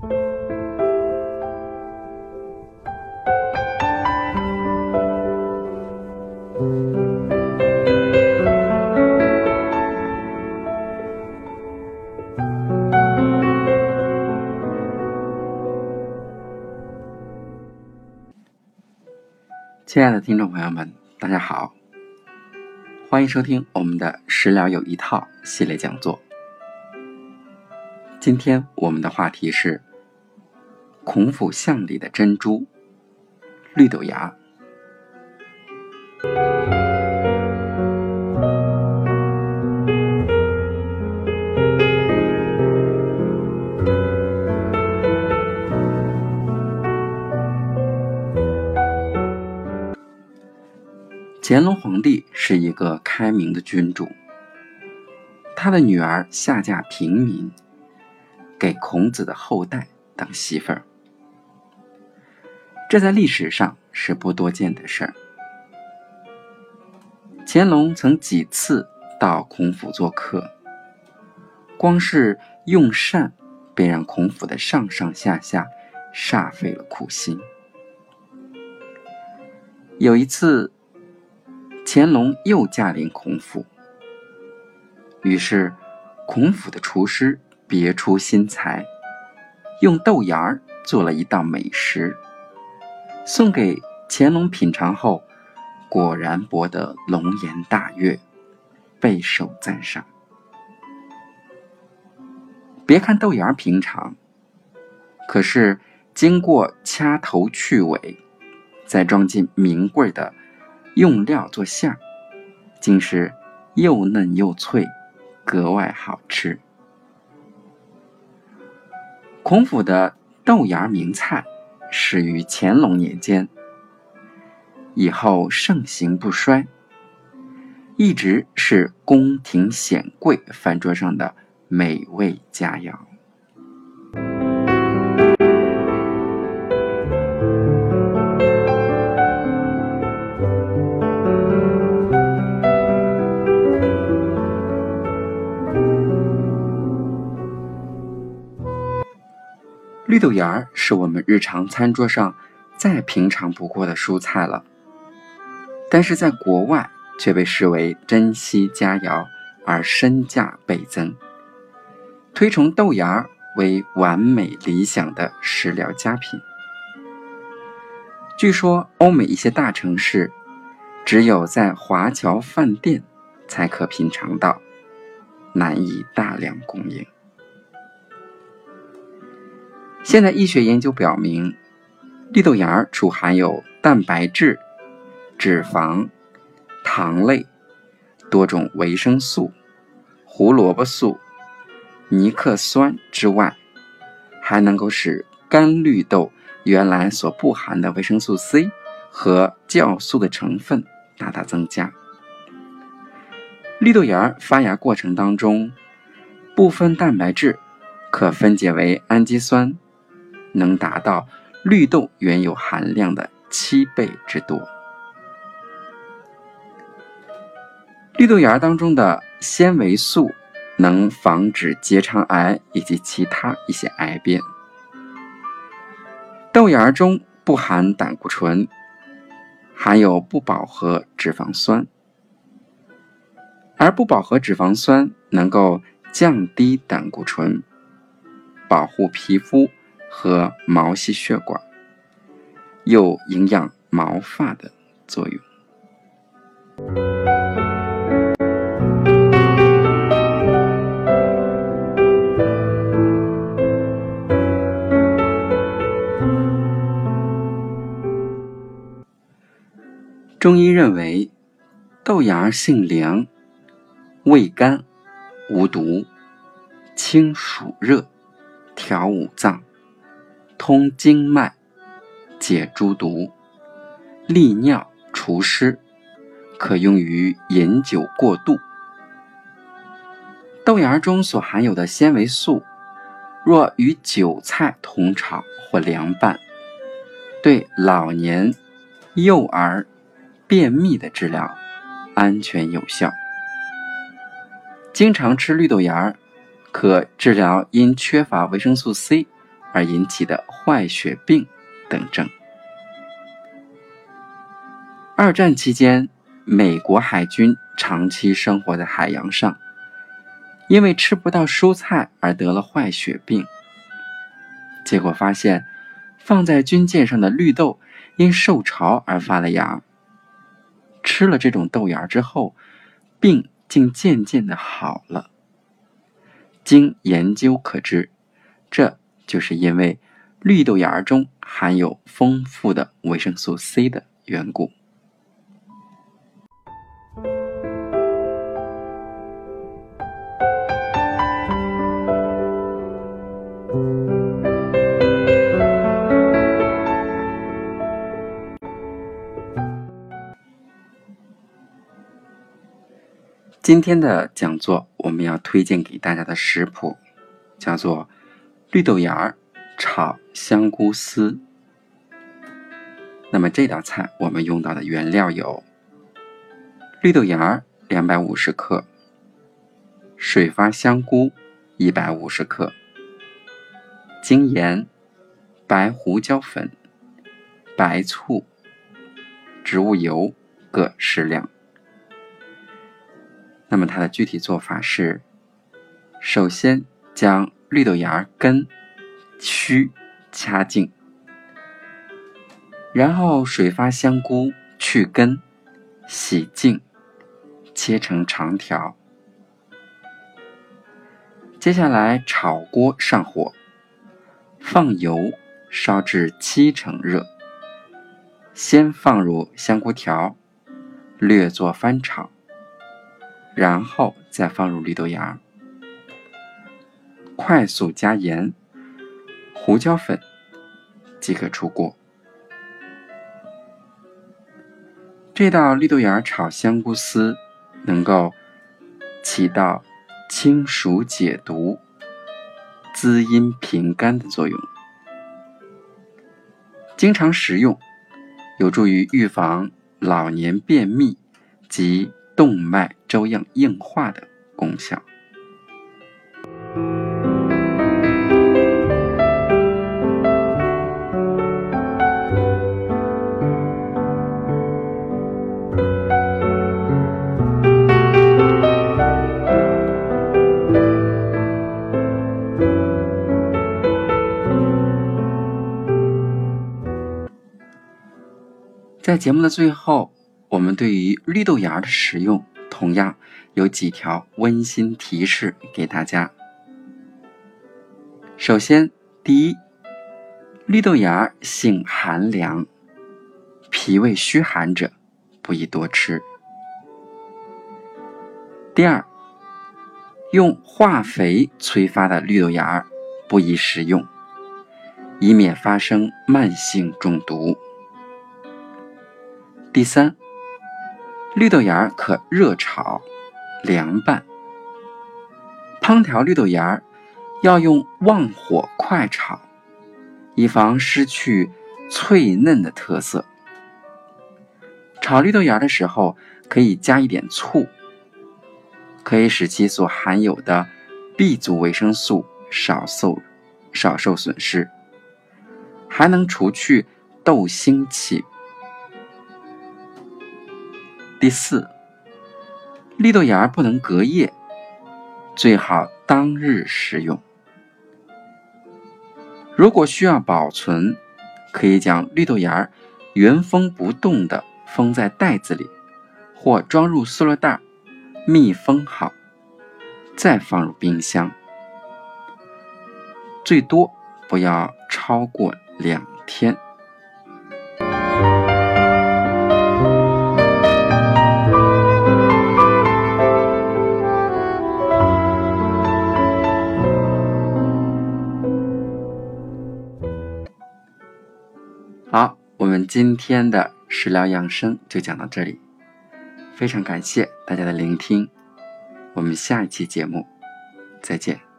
亲爱的听众朋友们，大家好，欢迎收听我们的“食疗有一套”系列讲座。今天我们的话题是孔府巷里的珍珠——绿豆芽。乾隆皇帝是一个开明的君主，他的女儿下嫁平民，给孔子的后代当媳妇儿，这在历史上是不多见的事儿。乾隆曾几次到孔府做客，光是用膳便让孔府的上上下下煞费了苦心。有一次。乾隆又驾临孔府，于是孔府的厨师别出心裁，用豆芽儿做了一道美食，送给乾隆品尝后，果然博得龙颜大悦，备受赞赏。别看豆芽平常，可是经过掐头去尾，再装进名贵的。用料做馅儿，竟是又嫩又脆，格外好吃。孔府的豆芽名菜始于乾隆年间，以后盛行不衰，一直是宫廷显贵饭桌上的美味佳肴。绿豆芽是我们日常餐桌上再平常不过的蔬菜了，但是在国外却被视为珍稀佳肴而身价倍增，推崇豆芽为完美理想的食疗佳品。据说欧美一些大城市只有在华侨饭店才可品尝到，难以大量供应。现在医学研究表明，绿豆芽除含有蛋白质、脂肪、糖类、多种维生素、胡萝卜素、尼克酸之外，还能够使干绿豆原来所不含的维生素 C 和酵素的成分大大增加。绿豆芽发芽过程当中，部分蛋白质可分解为氨基酸。能达到绿豆原有含量的七倍之多。绿豆芽当中的纤维素能防止结肠癌以及其他一些癌变。豆芽中不含胆固醇，含有不饱和脂肪酸，而不饱和脂肪酸能够降低胆固醇，保护皮肤。和毛细血管，有营养毛发的作用。中医认为，豆芽性凉，味甘，无毒，清暑热，调五脏。通经脉，解诸毒，利尿除湿，可用于饮酒过度。豆芽中所含有的纤维素，若与韭菜同炒或凉拌，对老年、幼儿便秘的治疗安全有效。经常吃绿豆芽，可治疗因缺乏维生素 C。而引起的坏血病等症。二战期间，美国海军长期生活在海洋上，因为吃不到蔬菜而得了坏血病。结果发现，放在军舰上的绿豆因受潮而发了芽。吃了这种豆芽之后，病竟渐渐的好了。经研究可知，这就是因为绿豆芽中含有丰富的维生素 C 的缘故。今天的讲座，我们要推荐给大家的食谱叫做绿豆芽儿炒香菇丝。那么这道菜我们用到的原料有绿豆芽儿两百五十克，水发香菇一百五十克，精盐、白胡椒粉、白醋、植物油各适量。那么它的具体做法是：首先将绿豆芽根、须掐净，然后水发香菇去根、洗净，切成长条。接下来炒锅上火，放油，烧至七成热，先放入香菇条，略作翻炒。然后再放入绿豆芽，快速加盐、胡椒粉即可出锅。这道绿豆芽炒香菇丝能够起到清暑解毒、滋阴平肝的作用，经常食用有助于预防老年便秘及。动脉粥样硬化的功效。在节目的最后。我们对于绿豆芽的食用，同样有几条温馨提示给大家。首先，第一，绿豆芽性寒凉，脾胃虚寒者不宜多吃。第二，用化肥催发的绿豆芽不宜食用，以免发生慢性中毒。第三。绿豆芽可热炒、凉拌。烹调绿豆芽要用旺火快炒，以防失去脆嫩的特色。炒绿豆芽的时候可以加一点醋，可以使其所含有的 B 族维生素少受少受损失，还能除去豆腥气。第四，绿豆芽不能隔夜，最好当日食用。如果需要保存，可以将绿豆芽原封不动的封在袋子里，或装入塑料袋，密封好，再放入冰箱，最多不要超过两天。今天的食疗养生就讲到这里，非常感谢大家的聆听，我们下一期节目再见。